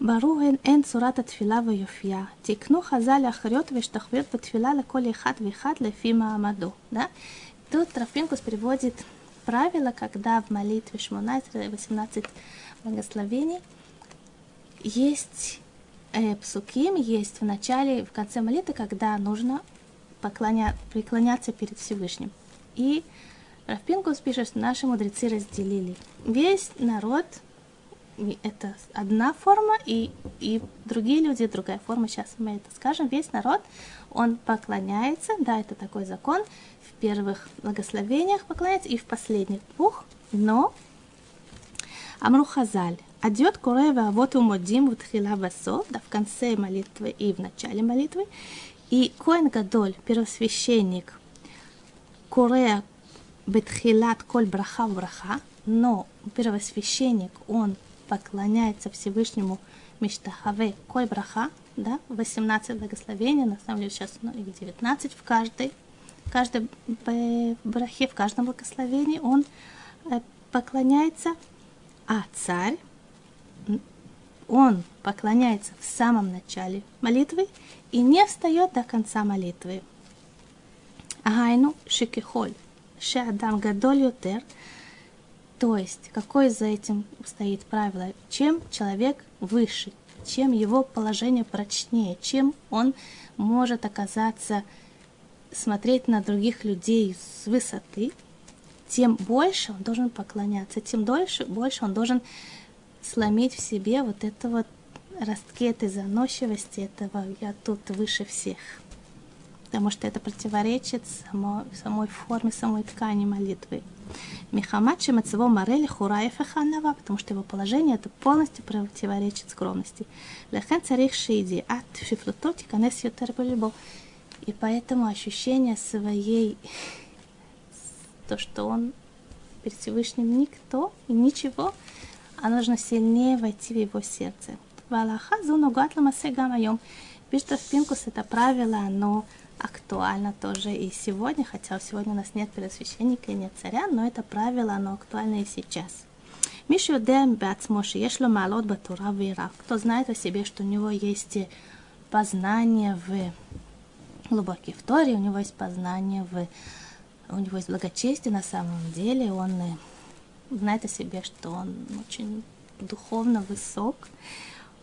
Баруген Эн Сурата Тфила Ваюфья. Тикну Хазаль Ахрет Вештахвет Ватфила Лаколи Хат Вихат Лефима Амаду. Да? Тут Рафинкус приводит правило, когда в молитве Шмунайт 18 благословений есть э, псуким, есть в начале и в конце молитвы, когда нужно поклоня, преклоняться перед Всевышним. И Равпинкус пишет, что наши мудрецы разделили. Весь народ это одна форма, и, и другие люди другая форма. Сейчас мы это скажем. Весь народ, он поклоняется, да, это такой закон, в первых благословениях поклоняется и в последних двух, но Амру Хазаль, Адьот Курева Авот Умодим Втхила Васов, да, в конце молитвы и в начале молитвы, и Коэн Гадоль, первосвященник, Курея Бетхилат Коль Браха Браха, но первосвященник, он поклоняется Всевышнему Миштахаве Коль Браха, да, 18 благословений, на самом деле сейчас ну, их 19 в каждой, в каждой брахе, в каждом благословении он э, поклоняется, а царь, он поклоняется в самом начале молитвы и не встает до конца молитвы. Агайну шикихоль, шеадам гадоль ютер – то есть, какое за этим стоит правило? Чем человек выше, чем его положение прочнее, чем он может оказаться, смотреть на других людей с высоты, тем больше он должен поклоняться, тем дольше, больше он должен сломить в себе вот это вот ростки этой заносчивости, этого «я тут выше всех». Потому что это противоречит само, самой форме, самой ткани молитвы. Михамад Шемацево Марели Хураев Ханава, потому что его положение это полностью противоречит скромности. Лехен царих шиди, от шифлутоти канес ютер И поэтому ощущение своей, то, что он перед Всевышним никто и ничего, а нужно сильнее войти в его сердце. Валаха зуну гатла гамайом. Пишет в Пинкус это правило, оно актуально тоже и сегодня, хотя сегодня у нас нет первосвященника и нет царя, но это правило, оно актуально и сейчас. Мишу Дем Бацмоши, Ешло Малот Батура Вира. Кто знает о себе, что у него есть познание в глубокой в у него есть познание в у него есть благочестие на самом деле, он знает о себе, что он очень духовно высок,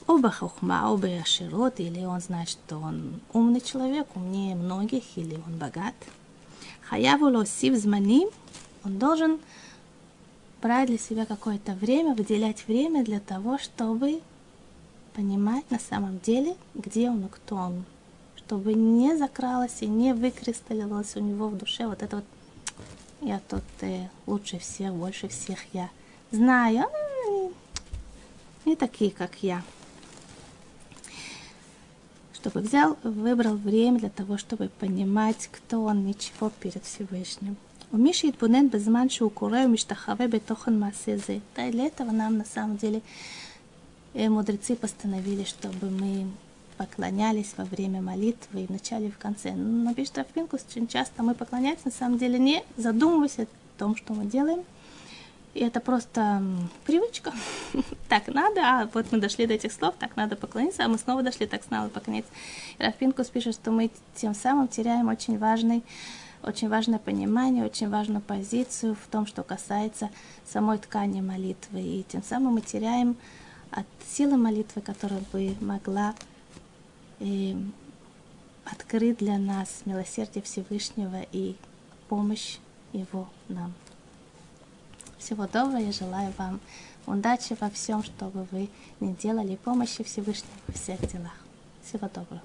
оба хухма, оба аширот, или он знает, что он умный человек, умнее многих, или он богат. Хаяву лосив зманим, он должен брать для себя какое-то время, выделять время для того, чтобы понимать на самом деле, где он и кто он. Чтобы не закралось и не выкристаллилось у него в душе вот это вот я тут э, лучше всех, больше всех я знаю, а, не такие, как я чтобы взял, выбрал время для того, чтобы понимать, кто он, ничего перед Всевышним. ומי שיתבונן בזמן שהוא קורא ומשתחווה בתוכן מעשה זה. Для этого нам на самом деле мудрецы постановили, чтобы мы поклонялись во время молитвы и в начале и в конце. Но пишет Рафпинкус, очень часто мы поклоняемся, на самом деле не задумываясь о том, что мы делаем, и это просто привычка. так надо, а вот мы дошли до этих слов, так надо поклониться, а мы снова дошли, так снова поклониться. И Рафпинкус пишет, что мы тем самым теряем очень важный очень важное понимание, очень важную позицию в том, что касается самой ткани молитвы. И тем самым мы теряем от силы молитвы, которая бы могла э, открыть для нас милосердие Всевышнего и помощь Его нам. Всего доброго, я желаю вам удачи во всем, что бы вы ни делали, помощи Всевышнего во всех делах. Всего доброго.